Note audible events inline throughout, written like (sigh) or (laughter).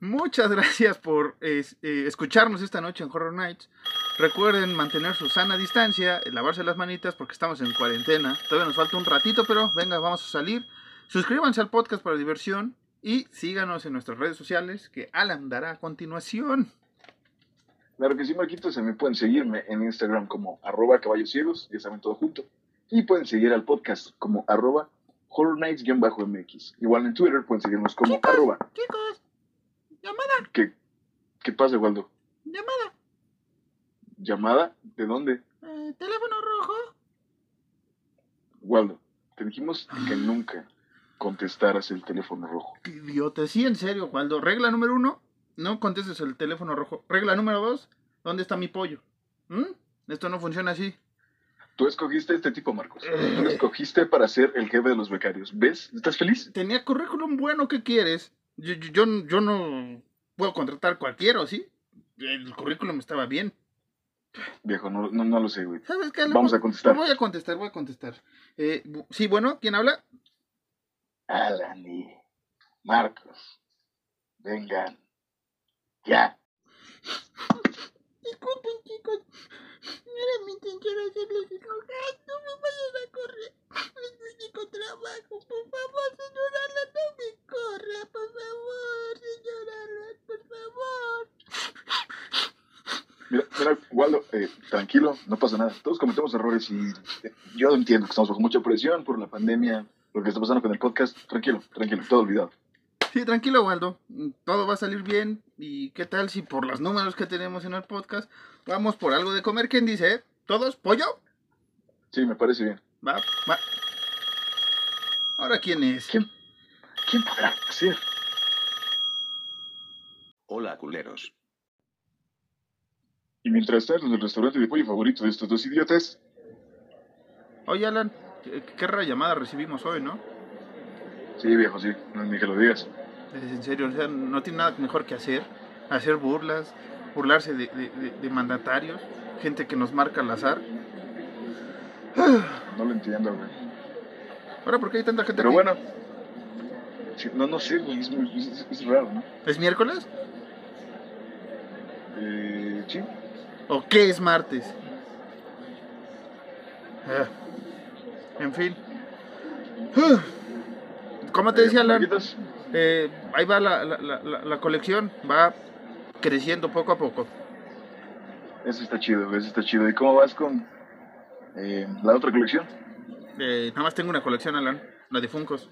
Muchas gracias por eh, escucharnos esta noche en Horror Nights. Recuerden mantener su sana distancia, lavarse las manitas porque estamos en cuarentena. Todavía nos falta un ratito, pero venga, vamos a salir. Suscríbanse al podcast para diversión y síganos en nuestras redes sociales que Alan dará a continuación. Claro que sí, Marquitos, se me pueden seguirme en Instagram como arroba caballos ciegos, ya saben todo junto. Y pueden seguir al podcast como arroba Horror Nights-MX. Igual en Twitter pueden seguirnos como arroba. Chicos, llamada. ¿Qué, ¿Qué pasa, Waldo? Llamada. ¿Llamada? ¿De dónde? Eh, teléfono rojo. Waldo, te dijimos que nunca contestaras el teléfono rojo. Qué idiota, sí, en serio, Waldo. Regla número uno, no contestes el teléfono rojo. Regla número dos, ¿dónde está mi pollo? ¿Mm? Esto no funciona así. Tú escogiste este tipo, Marcos. Tú lo escogiste para ser el jefe de los becarios. ¿Ves? ¿Estás feliz? Tenía currículum bueno, ¿qué quieres? Yo, yo, yo no puedo contratar cualquiera, ¿sí? El currículum estaba bien. Viejo, no, no, no lo sé, güey. ¿Sabes qué? Vamos a contestar. Voy a contestar, voy a contestar. Eh, sí, bueno, ¿quién habla? Alan y Marcos. Vengan. Ya. (laughs) Disculpen, chicos. No era mi intención hacerlos enojar. No me vayan a correr. Es mi único trabajo. Por favor, señora Alan, no me corra. Por favor, señora Alan, por favor. Waldo, eh, tranquilo, no pasa nada. Todos cometemos errores y eh, yo entiendo que estamos bajo mucha presión por la pandemia, lo que está pasando con el podcast. Tranquilo, tranquilo, todo olvidado. Sí, tranquilo, Waldo. Todo va a salir bien. ¿Y qué tal si por los números que tenemos en el podcast vamos por algo de comer? ¿Quién dice? ¿Todos? ¿Pollo? Sí, me parece bien. Va, va. ¿Ahora quién es? ¿Quién, quién podrá ser? Hola, culeros. Y mientras tanto, en el restaurante de pollo favorito de estos dos idiotas, Oye, Alan, qué, qué rara llamada recibimos hoy, ¿no? sí, viejo, sí, no ni que lo digas. Es en serio, o sea, no tiene nada mejor que hacer. Hacer burlas, burlarse de, de- de- de mandatarios, gente que nos marca al azar. No lo entiendo, güey. Ahora, ¿por qué hay tanta gente Pero aquí? bueno, no, no sé, güey, es, es- es raro, ¿no? ¿Es miércoles? Eh, sí, ¿O qué es martes? Ah, en fin. Como te decía, Alan, eh, ahí va la, la- la- la- colección, va creciendo poco a poco. Eso está chido, eso está chido. ¿Y cómo vas con eh, la otra colección? Eh, nada más tengo una colección, Alan, la de Funcos.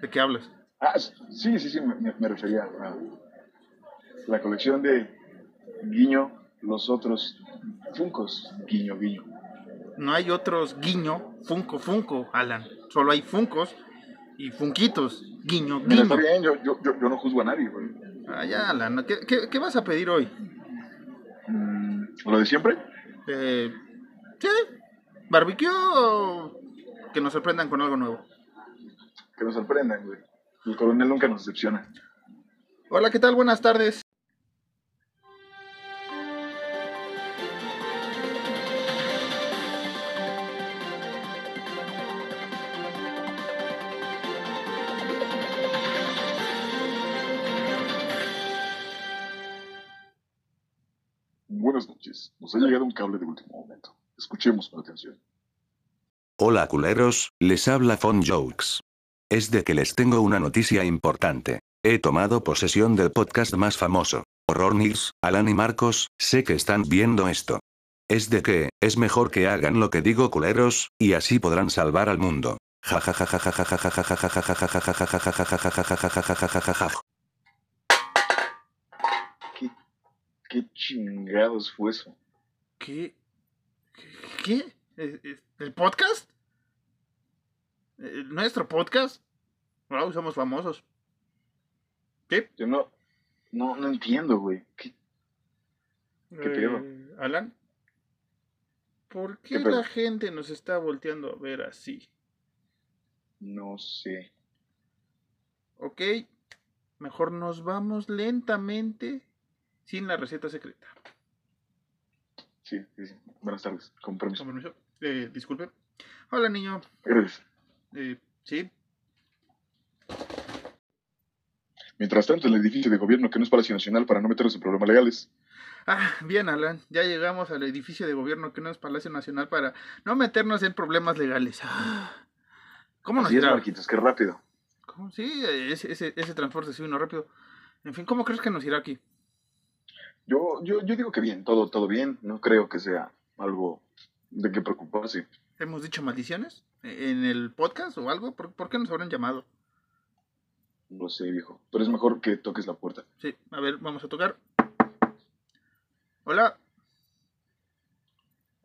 ¿De qué hablas? Ah, sí, sí, sí, me, me- me refería a la colección de Guiño, los otros Funcos, Guiño, Guiño. No hay otros guiño, Funko, Funko, Alan. Solo hay Funcos y Funquitos, guiño, Mira, está guiño. bien, yo, yo, yo, no juzgo a nadie, güey. Ah, ya, Alan, ¿qué, qué, qué vas a pedir hoy? Mm, ¿Lo de siempre? Eh, ¿Sí? ¿Barbecue o que nos sorprendan con algo nuevo? Que nos sorprendan, güey. El coronel nunca nos decepciona. Hola, ¿qué tal? Buenas tardes. Nos ha llegado un cable de último momento. Escuchemos con atención. Hola culeros, les habla Fon Jokes. Es de que les tengo una noticia importante. He tomado posesión del podcast más famoso. Horror News, Alan y Marcos, sé que están viendo esto. Es de que, es mejor que hagan lo que digo culeros, y así podrán salvar al mundo. ¿Qué, ¿Qué chingados fue eso? ¿Qué? ¿Qué? ¿Eh, eh, ¿El podcast? ¿Nuestro podcast? Wow, somos famosos. ¿Qué? Yo no, no, no entiendo, güey. ¿Qué- ¿Qué pedo? Eh, Alan, ¿por qué, ¿Qué la gente nos está volteando a ver así? No sé. ¿Ok? Mejor nos vamos lentamente sin la receta secreta. Sí, sí, sí. Buenas tardes. Con permiso. Con permiso. Eh, disculpe. Hola, niño. Gracias. Eh, ¿Sí? Mientras tanto, el edificio de gobierno que no es Palacio Nacional para no meternos en problemas legales. Ah, bien, Alan, ya llegamos al edificio de gobierno que no es Palacio Nacional para no meternos en problemas legales. Ah, ¿Cómo nos Así es, irá? Marquitos, qué rápido. ¿Cómo? Sí, ese, ese, ese transporte sí vino rápido. En fin, ¿cómo crees que nos irá aquí? Yo, yo, yo digo que bien, todo, todo bien. No creo que sea algo de qué preocuparse. ¿Hemos dicho maldiciones en el podcast o algo? ¿Por, por qué nos habrán llamado? No sé, viejo. Pero es mejor que toques la puerta. Sí, a ver, vamos a tocar. Hola.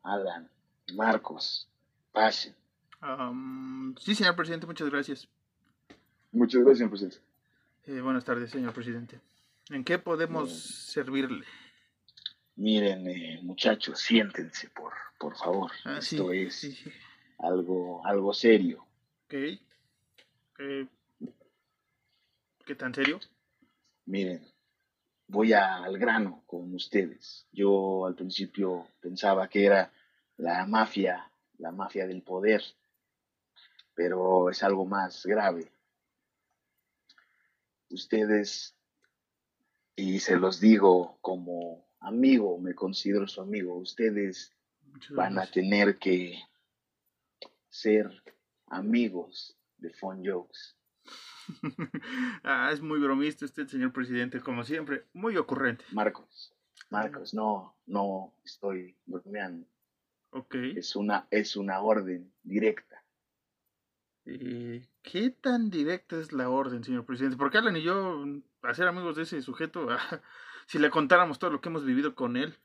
Alan, Marcos, pasen. Am, sí, señor presidente, muchas gracias. Muchas gracias, señor presidente. Eh, buenas tardes, señor presidente. ¿En qué podemos servirle? Miren, eh, muchachos, siéntense, por, por favor. Ah, sí, Esto es sí, sí. algo, algo serio. Ok. Eh, ¿Qué tan serio? Miren, voy a- al grano con ustedes. Yo al principio pensaba que era la mafia, la mafia del poder, pero es algo más grave. Ustedes, y se los digo como amigo, me considero su amigo, ustedes van a tener que ser amigos de Fun Jokes. (laughs) ah, es muy bromista usted, señor presidente, como siempre. Muy ocurrente. Marcos, Marcos, no, no estoy bromeando. Ok. Es una, es una orden directa. Eh, ¿Qué tan directa es la orden, señor presidente? Porque Alan y yo, a ser amigos de ese sujeto, (laughs) si le contáramos todo lo que hemos vivido con él.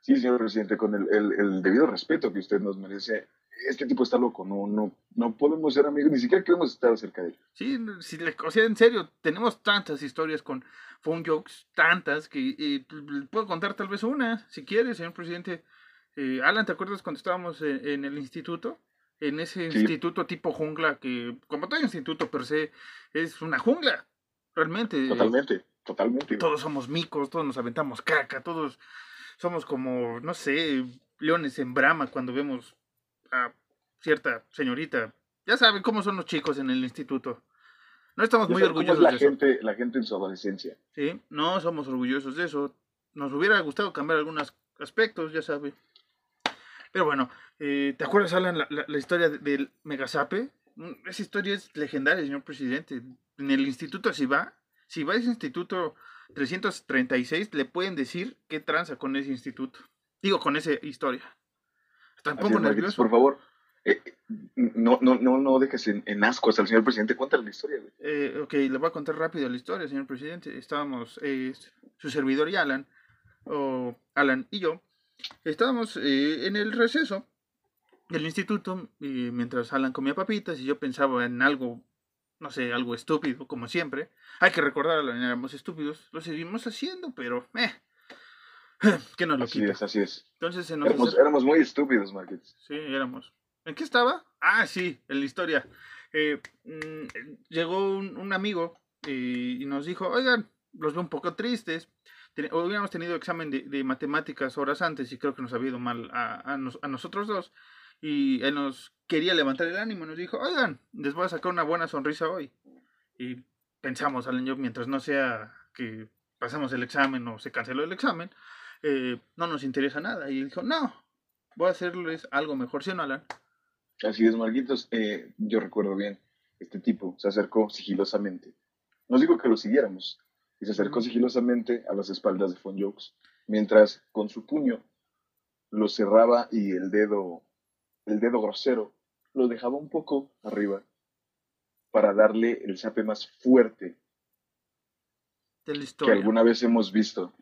Sí, señor presidente, con el, el- el debido respeto que usted nos merece, este tipo está loco, no, no, no podemos ser amigos, ni siquiera queremos estar cerca de él. Sí, si le, o sea, en serio, tenemos tantas historias con phone jokes, tantas, que le puedo contar tal vez una, si quiere, señor presidente. Eh, Alan, ¿te acuerdas cuando estábamos en, en el instituto? En ese Sí. instituto tipo jungla, que como todo instituto per se, es una jungla, realmente. Totalmente, totalmente. Todos somos micos, todos nos aventamos caca, todos somos como, no sé, leones en brama cuando vemos a cierta señorita. Ya saben cómo son los chicos en el instituto. No estamos muy cómo es orgullosos la de eso. gente, la gente en su adolescencia. Sí, no somos orgullosos de eso. Nos hubiera gustado cambiar algunos aspectos, ya sabe. Pero bueno, eh, ¿te acuerdas, Alan, la, la- la historia de- del Megazape? Mm, Esa historia es legendaria, señor presidente. En el instituto, si va, si va a ese instituto 336, le pueden decir qué tranza con ese instituto. Digo, con esa historia. Hasta pongo es, nervioso. por favor, eh, eh, no, no, no, no dejes en, en ascuas al señor presidente, cuéntale la historia, güey. Eh, ok, le voy a contar rápido la historia, señor presidente. Estábamos, eh, su servidor y Alan, o Alan y yo, estábamos en el receso del instituto, y mientras Alan comía papitas y yo pensaba en algo, no sé, algo estúpido, como siempre. Hay que recordar, éramos estúpidos, lo seguimos haciendo, pero, eh, (sighs) que nos lo Así quita. es, así es. Entonces se nos Éramos, muy estúpidos, Marquitos. Sí, éramos. ¿En qué estaba? Ah, sí, en la historia. Eh, mm, llegó un, un amigo eh, y nos dijo, oigan, los veo un poco tristes. Ten- hubiéramos tenido examen de, de matemáticas horas antes y creo que nos había ido mal a, a nos- a nosotros dos. Y él nos quería levantar el ánimo nos dijo, oigan, les voy a sacar una buena sonrisa hoy. Y pensamos, Alan yo, mientras no sea que pasamos el examen o se canceló el examen, eh, no nos interesa nada. Y él dijo, no, voy a hacerles algo mejor, ¿sí o no, Alan? Así es, Marquitos. Eh, yo recuerdo bien, este tipo se acercó sigilosamente. Nos dijo que lo siguiéramos. Y se acercó sigilosamente a las espaldas de Fon Jokes, mientras con su puño lo cerraba y el dedo, el dedo grosero, lo dejaba un poco arriba para darle el zape más fuerte De la que historia. alguna vez hemos visto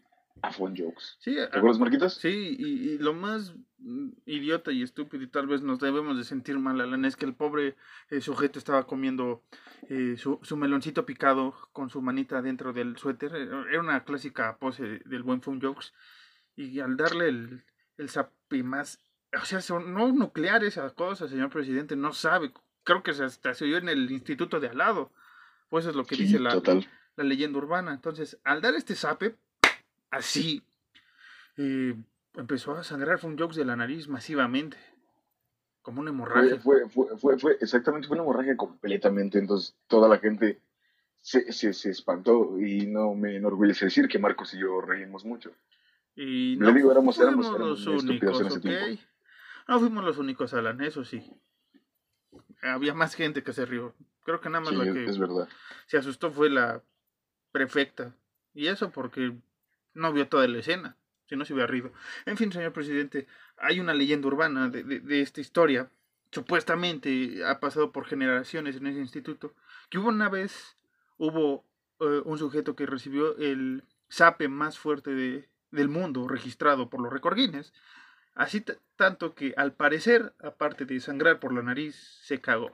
a Fon Jokes. Sí, ¿Te a- acuerdas, Marquitos? sí y, y lo más mm, idiota y estúpido y tal vez nos debemos de sentir mal, Alan, es que el pobre eh, sujeto estaba comiendo eh, su, su meloncito picado con su manita dentro del suéter. Era una clásica pose del buen Phone Jokes. Y al darle el, el zape más... O sea, son- no nuclear esa cosa, señor presidente, no sabe. Creo que se, hasta se oyó en el instituto de al lado. Pues eso es lo que Sí, dice la, total. la leyenda urbana. Entonces, al dar este zape, así, eh, empezó a sangrar Fun Jokes de la nariz masivamente. Como una hemorragia. fue, fue, fue, fue- exactamente, fue una hemorragia completamente. Entonces, toda la gente se, se, se espantó y no me enorgullece decir que Marcos y yo reímos mucho. Y no digo, éramos- éramos- éramos los únicos, en ese ¿ok? tiempo. No fuimos los únicos, Alan, eso sí. Había más gente que se rió. Creo que nada más Sí, la que es verdad. se asustó fue la prefecta. Y eso porque no vio toda la escena, si no se hubiera rido. En fin, señor presidente, hay una leyenda urbana de, de- de esta historia. Supuestamente ha pasado por generaciones en ese instituto. Que hubo una vez, hubo eh, un sujeto que recibió el sape más fuerte de- del mundo registrado por los Record Guinness. Así tanto que al parecer, aparte de sangrar por la nariz, se cagó.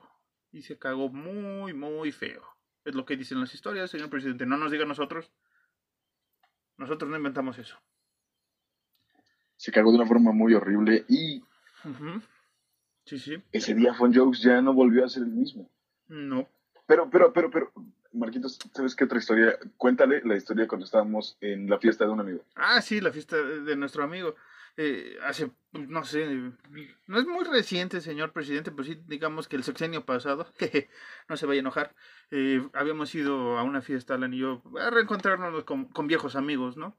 Y se cagó muy, muy feo. Es lo que dicen las historias, señor presidente. No nos diga a nosotros. Nosotros no inventamos eso. Se cagó de una forma muy horrible y. Sí, sí. ese día Fun Jokes ya no volvió a ser el mismo. No. Pero, pero, pero, pero, Marquitos, ¿sabes qué otra historia? Cuéntale la historia cuando estábamos en la fiesta de un amigo. Ah, sí, la fiesta de nuestro amigo. Eh, hace, no sé, no es muy reciente, señor presidente, pero sí, digamos que el sexenio pasado, (laughs) jeje, no se vaya a enojar, eh, habíamos ido a una fiesta, Alan y yo, a reencontrarnos con, con viejos amigos, ¿no?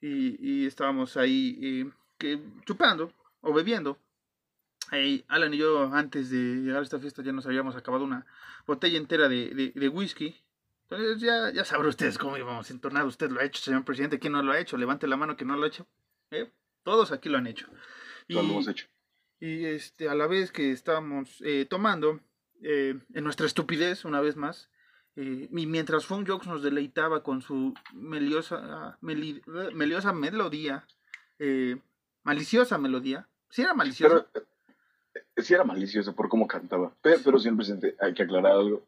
Y, y estábamos ahí eh, que, chupando o bebiendo. Eh, Alan y yo, antes de llegar a esta fiesta, ya nos habíamos acabado una botella entera de, de, de whisky. Entonces ya, ya sabrán ustedes cómo íbamos entonados. Usted lo ha hecho, señor presidente. ¿Quién no lo ha hecho? Levante la mano que no lo ha hecho. ¿Eh? Todos aquí lo han hecho. Todo lo hemos hecho. y este, a la vez que estábamos eh, tomando, eh, en nuestra estupidez, una vez más, eh, y mientras nos deleitaba con su meliosa, meli- eh, meliosa melodía, eh, maliciosa melodía, ¿sí era maliciosa? Pero eh, sí era malicioso por cómo cantaba. Pero, pero presidente, hay que aclarar algo.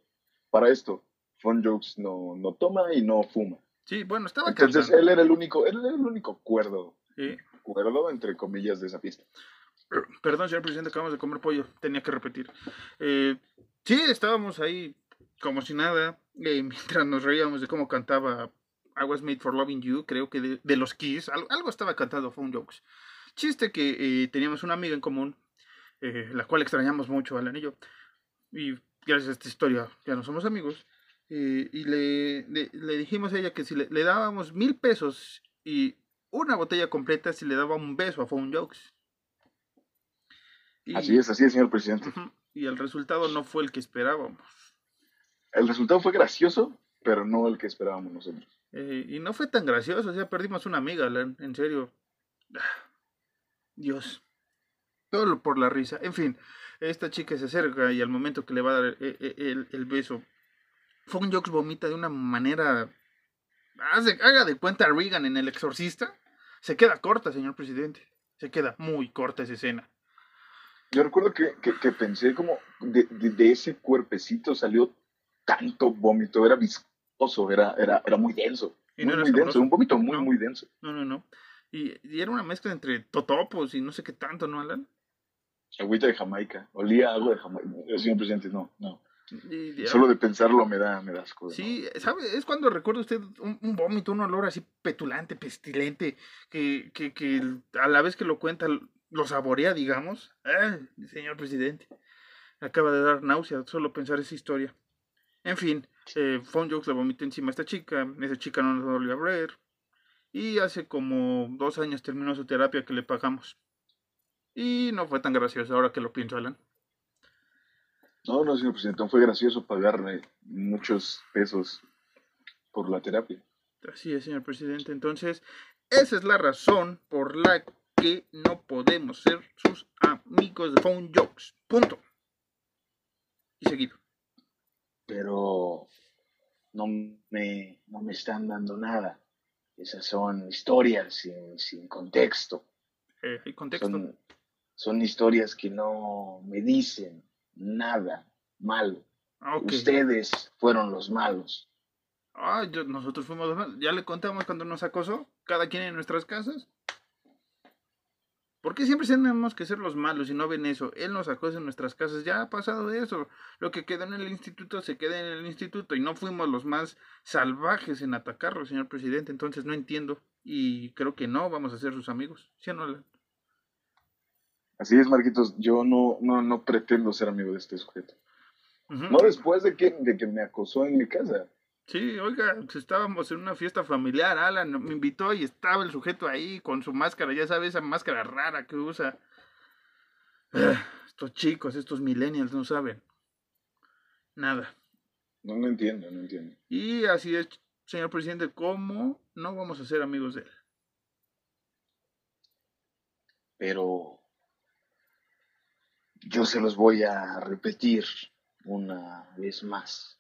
Para esto, Fun Jokes no, no toma y no fuma. sí, bueno, estaba Entonces cantando. él era el único, él era el único cuerdo, sí. Cuerdo entre comillas de esa fiesta. Perdón, señor presidente, acabamos de comer pollo. Tenía que repetir. Eh, sí, estábamos ahí como si nada. eh, (laughs) mientras nos reíamos de cómo cantaba I Was Made for Loving You, creo que de, de los Kiss. Algo, algo estaba cantando Phone Jokes. Chiste que eh, teníamos una amiga en común, eh, la cual extrañamos mucho, Alan y yo. Y gracias a esta historia ya no somos amigos. eh, y le, le, le dijimos a ella que si le, le dábamos mil pesos y una botella completa, si le daba un beso a Phone Jokes. Y- Así es, así es, señor presidente. Y el resultado no fue el que esperábamos. El resultado fue gracioso, pero no el que esperábamos nosotros. Eh, y no fue tan gracioso, o sea, perdimos una amiga, en serio. Ah, Dios. Todo por la risa. En fin, esta chica se acerca y al momento que le va a dar eh, eh, el, el beso, Fong Jokes vomita de una manera... Haga de cuenta a Reagan en El Exorcista. Se queda corta, señor presidente. Se queda muy corta esa escena. Yo recuerdo que, que, que pensé como de, de- de ese cuerpecito salió tanto vómito, era viscoso, era, era, era muy denso. Y muy, no era muy denso, un vómito muy, No. muy denso. No, no, no. Y, y era una mezcla entre totopos y no sé qué tanto, ¿no, Alan? Agüita de Jamaica, olía a agua de Jamaica. Señor presidente, no, no. Y- Solo de pensarlo me da, me da asco. ¿no? Sí, ¿sabe? Es cuando recuerda usted un, un vómito, un olor así petulante, pestilente, que, que, que a la vez que lo cuenta lo saborea, digamos. Ay, señor presidente, acaba de dar náusea solo pensar esa historia. En fin, eh, Phone Jokes le vomitó encima a esta chica, esa chica no nos volvió a ver, y hace como dos años terminó su terapia que le pagamos. Y no fue tan gracioso ahora que lo pienso, Alan. No, no, señor presidente, fue gracioso pagarle muchos pesos por la terapia. Así es, señor presidente. Entonces, esa es la razón por la que no podemos ser sus amigos de Phone Jokes. Punto. Y seguido. Pero no me, no me están dando nada. Esas son historias sin, sin contexto. Eh, hay contexto. Son, son historias que no me dicen nada malo. Ah. Ustedes fueron los malos. Ah, yo- nosotros fuimos los malos. Ya le contamos cuando nos acosó. Cada quien en nuestras casas. ¿Por qué siempre tenemos que ser los malos y no ven eso? Él nos acosa en nuestras casas. Ya ha pasado eso. Lo que quedó en el instituto se queda en el instituto. Y no fuimos los más salvajes en atacarlo, señor presidente. Entonces no entiendo. Y creo que no vamos a ser sus amigos. ¿Sí o no? Así es, Marquitos. Yo no, no, no pretendo ser amigo de este sujeto. No después de que, de que me acosó en mi casa. Sí, oiga, pues, estábamos en una fiesta familiar, Alan me invitó y estaba el sujeto ahí con su máscara, ya sabes, esa máscara rara que usa. Estos chicos, estos millennials no saben nada. No, no entiendo, no entiendo. Y así es, señor presidente, ¿cómo no vamos a ser amigos de él? Pero yo se los voy a repetir una vez más.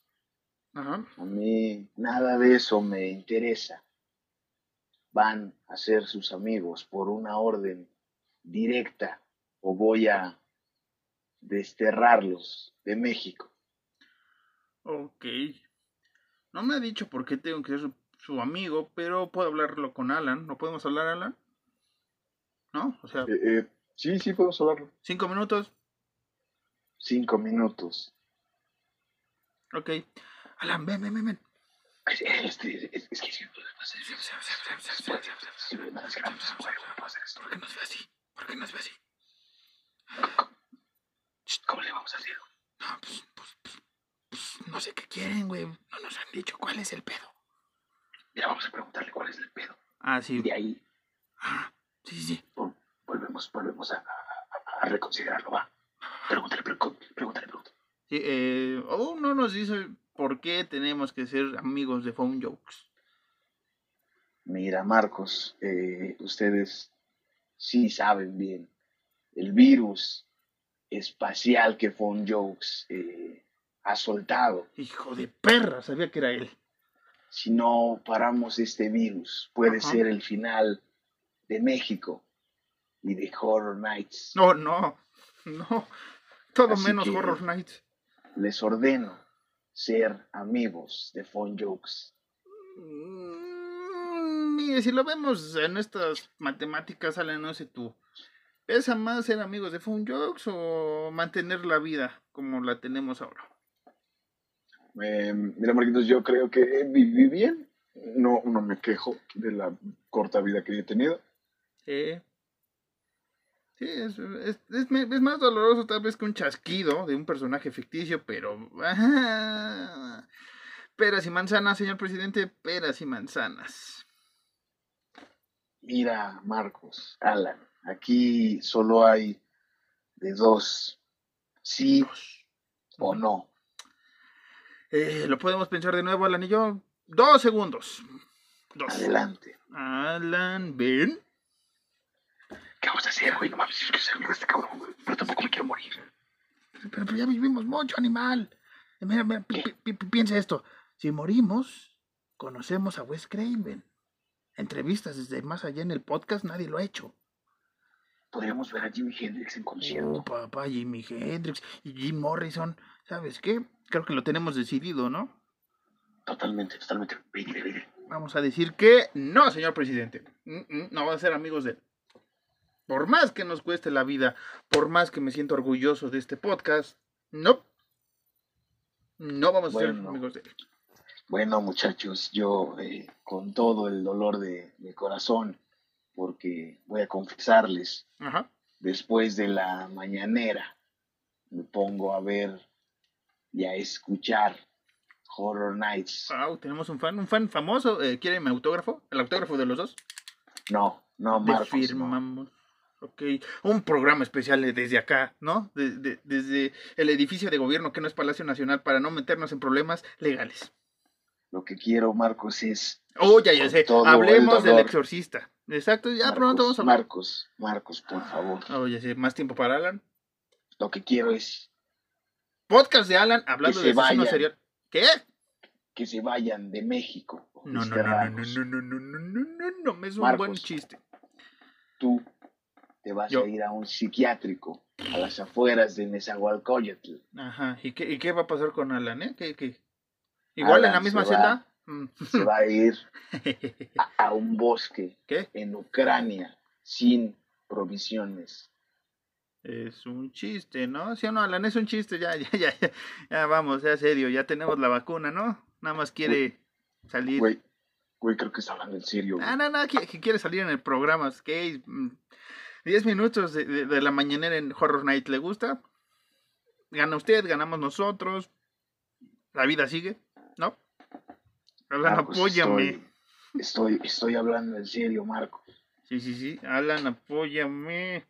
Ajá. A mí nada de eso me interesa. Van a ser sus amigos por una orden directa o voy a desterrarlos de México. Ok. No me ha dicho por qué tengo que ser su, su amigo, pero puedo hablarlo con Alan. ¿No podemos hablar, Alan? ¿No? O sea, Eh, eh, sí, sí, podemos hablarlo. cinco minutos. Cinco minutos. Ok. Alan, ven, ven, ven, ven. Este, es, es que sí, ¿Por qué nos ve así? ¿Por qué nos ve así? ¿Cómo le vamos a hacer? No, pues, pues, pues, pues, no sé qué quieren, güey. No nos han dicho cuál es el pedo. Mira, vamos a preguntarle cuál es el pedo. Ah, sí. Y de ahí Ah, sí, sí, sí. vol- volvemos, volvemos a, a- a reconsiderarlo, va. Pregúntale, pregúntale, pregúntale. Sí, eh, aún no nos dice por qué tenemos que ser amigos de Phone Jokes. Mira, Marcos, eh, ustedes sí saben bien. El virus espacial que Phone Jokes eh, ha soltado. Hijo de perra, sabía que era él. Si no paramos este virus, puede Ajá. ser el final de México y de Horror Nights. No, no, (laughs) no. Todo Así menos Horror Nights. Les ordeno ser amigos de Phone Jokes. Mm, Mire, si lo vemos en estas matemáticas, Alan, no sé tú. ¿Pesa más ser amigos de Phone Jokes o mantener la vida como la tenemos ahora? Eh, mira, Marquitos, yo creo que viví bien. No, no me quejo de la corta vida que he tenido. Sí. Sí, es, es, es más doloroso tal vez que un chasquido de un personaje ficticio, pero... (laughs) Peras y manzanas, señor presidente, peras y manzanas. Mira, Marcos, Alan, aquí solo hay de dos, sí o no. Eh, Lo podemos pensar de nuevo, Alan y yo. Dos segundos. Dos. Adelante. Alan, ven. ¿Qué vamos a hacer, güey? No mames, es que se este cabrón, güey. Pero tampoco me quiero morir. Pero, pero ya vivimos mucho, animal. Mira, mira, pi- pi- pi- piensa esto. Si morimos, conocemos a Wes Craven. Entrevistas desde más allá en el podcast, nadie lo ha hecho. Podríamos ver a Jimi Hendrix en concierto. Oh, papá, Jimi Hendrix y Jim Morrison. ¿Sabes qué? Creo que lo tenemos decidido, ¿no? Totalmente, totalmente. Vete, vete. Vamos a decir que no, señor presidente. Mm, mm, No van a ser amigos de él. Por más que nos cueste la vida, por más que me siento orgulloso de este podcast, no. No vamos a ser amigos de él. Bueno, muchachos, yo eh, con todo el dolor de mi corazón, porque voy a confesarles, Ajá. después de la mañanera, me pongo a ver y a escuchar Horror Nights. Wow, tenemos un fan, un fan famoso. Eh, ¿Quiere mi autógrafo? ¿El autógrafo de los dos? No, no, Marcos. no. firmamos. Ok. Un programa especial desde acá, ¿no? De- de- desde el edificio de gobierno que no es Palacio Nacional para no meternos en problemas legales. Lo que quiero, Marcos, es. Oh, ya, ya sé. Hablemos del exorcista. Exacto, ya Marcos, pronto vamos a hablar. Marcos, Marcos, por favor. Oh, ya sé. Más tiempo para Alan. Lo que quiero es Podcast de Alan hablando de se asesino serial. ¿Qué? que se vayan de México. No, no, no, no, no, desterrados. no, no, no, no, no, no, no, me es un Marcos. buen chiste. Tú te vas Yo. a ir a un psiquiátrico a las afueras de Nezahualcóyotl. Ajá. ¿Y qué, ¿Y qué va a pasar con Alan, eh? ¿Qué, qué? ¿Igual en la misma celda? Mm. (laughs) Se va a ir a, a un bosque (laughs) ¿Qué? en Ucrania sin provisiones. Es un chiste, ¿no? ¿Sí o no, Alan? Es un chiste, ya, ya, ya, ya, ya vamos, ya serio, ya tenemos la vacuna, ¿no? Nada más quiere salir. Güey, güey, creo que está hablando en serio. güey. Ah, no, no, que, que quiere salir en el programa, es que 10 minutos de, de- de la mañanera en Horror Night, ¿le gusta? Gana usted, ganamos nosotros, la vida sigue, ¿no? Alan, Marcos, apóyame. Estoy, estoy, estoy hablando en serio, Marco. Sí, sí, sí. Alan, apóyame.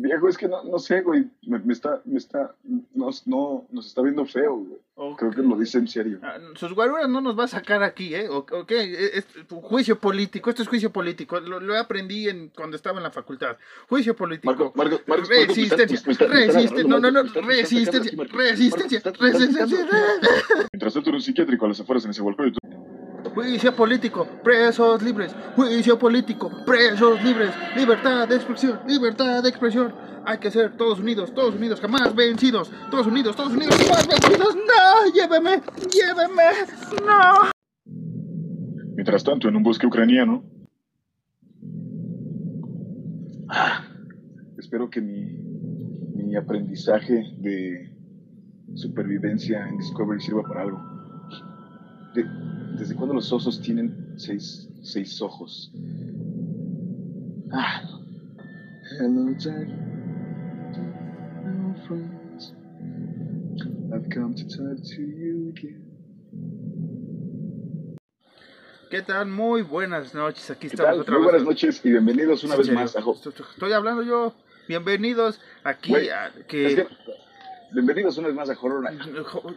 Viejo, es que no, no sé, güey. Me, me está, me está, nos, no, nos está viendo feo, güey. Creo que lo dice en serio. Ah, Sus guaruras no nos va a sacar aquí, ¿eh? O- Ok, es, es juicio político, esto es juicio político, lo, lo aprendí en, cuando estaba en la facultad. Juicio político. Marco, Marco, Marco, resistencia, resistencia, no, no, no, resistencia, resistencia, resistencia. Mientras tanto en un psiquiátrico a las afueras en ese volcán. Juicio político, presos libres, juicio político, presos libres, libertad de expresión, libertad de expresión. Hay que ser todos unidos, todos unidos, jamás vencidos, todos unidos, todos unidos, jamás vencidos. No, lléveme, lléveme, no. Mientras tanto, en un bosque ucraniano. Espero que mi, mi aprendizaje de supervivencia en Discovery sirva para algo. De- ¿Desde cuándo los osos tienen seis, seis ojos? Ah. Hello, Jack. Hello, friends. I've come to talk to you again. ¿Qué tal? Muy buenas noches. Aquí ¿Qué estamos tal? otra Muy vez. buenas noches y bienvenidos una ¿En vez serio? más a Estoy, hablando yo. Bienvenidos aquí a Es que, bienvenidos una vez más a Horror Night.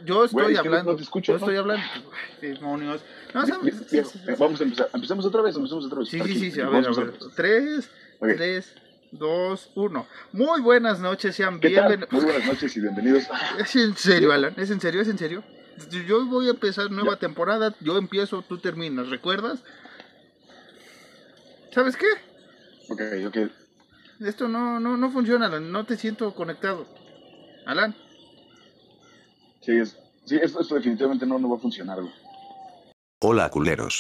yo estoy Güey, hablando. no te escucho, yo ¿no? estoy hablando. Ay, demonios. No, ¿sabes? bien, bien, Vamos a empezar. Empezamos otra vez, empezamos otra vez. Sí, sí, sí, sí, a ver, a ver. Tres, Ok. tres, dos, uno. Muy buenas noches, sean bienvenidos. Muy buenas noches y bienvenidos. Es en serio, Alan, es en serio, es en serio. Yo voy a empezar nueva temporada, yo empiezo, tú terminas, ¿recuerdas? ¿Sabes qué? Ok, ok. Esto no, no, no funciona, no te siento conectado. Alan, Sí, es, sí esto, esto definitivamente no, no va a funcionar. güey. Hola culeros.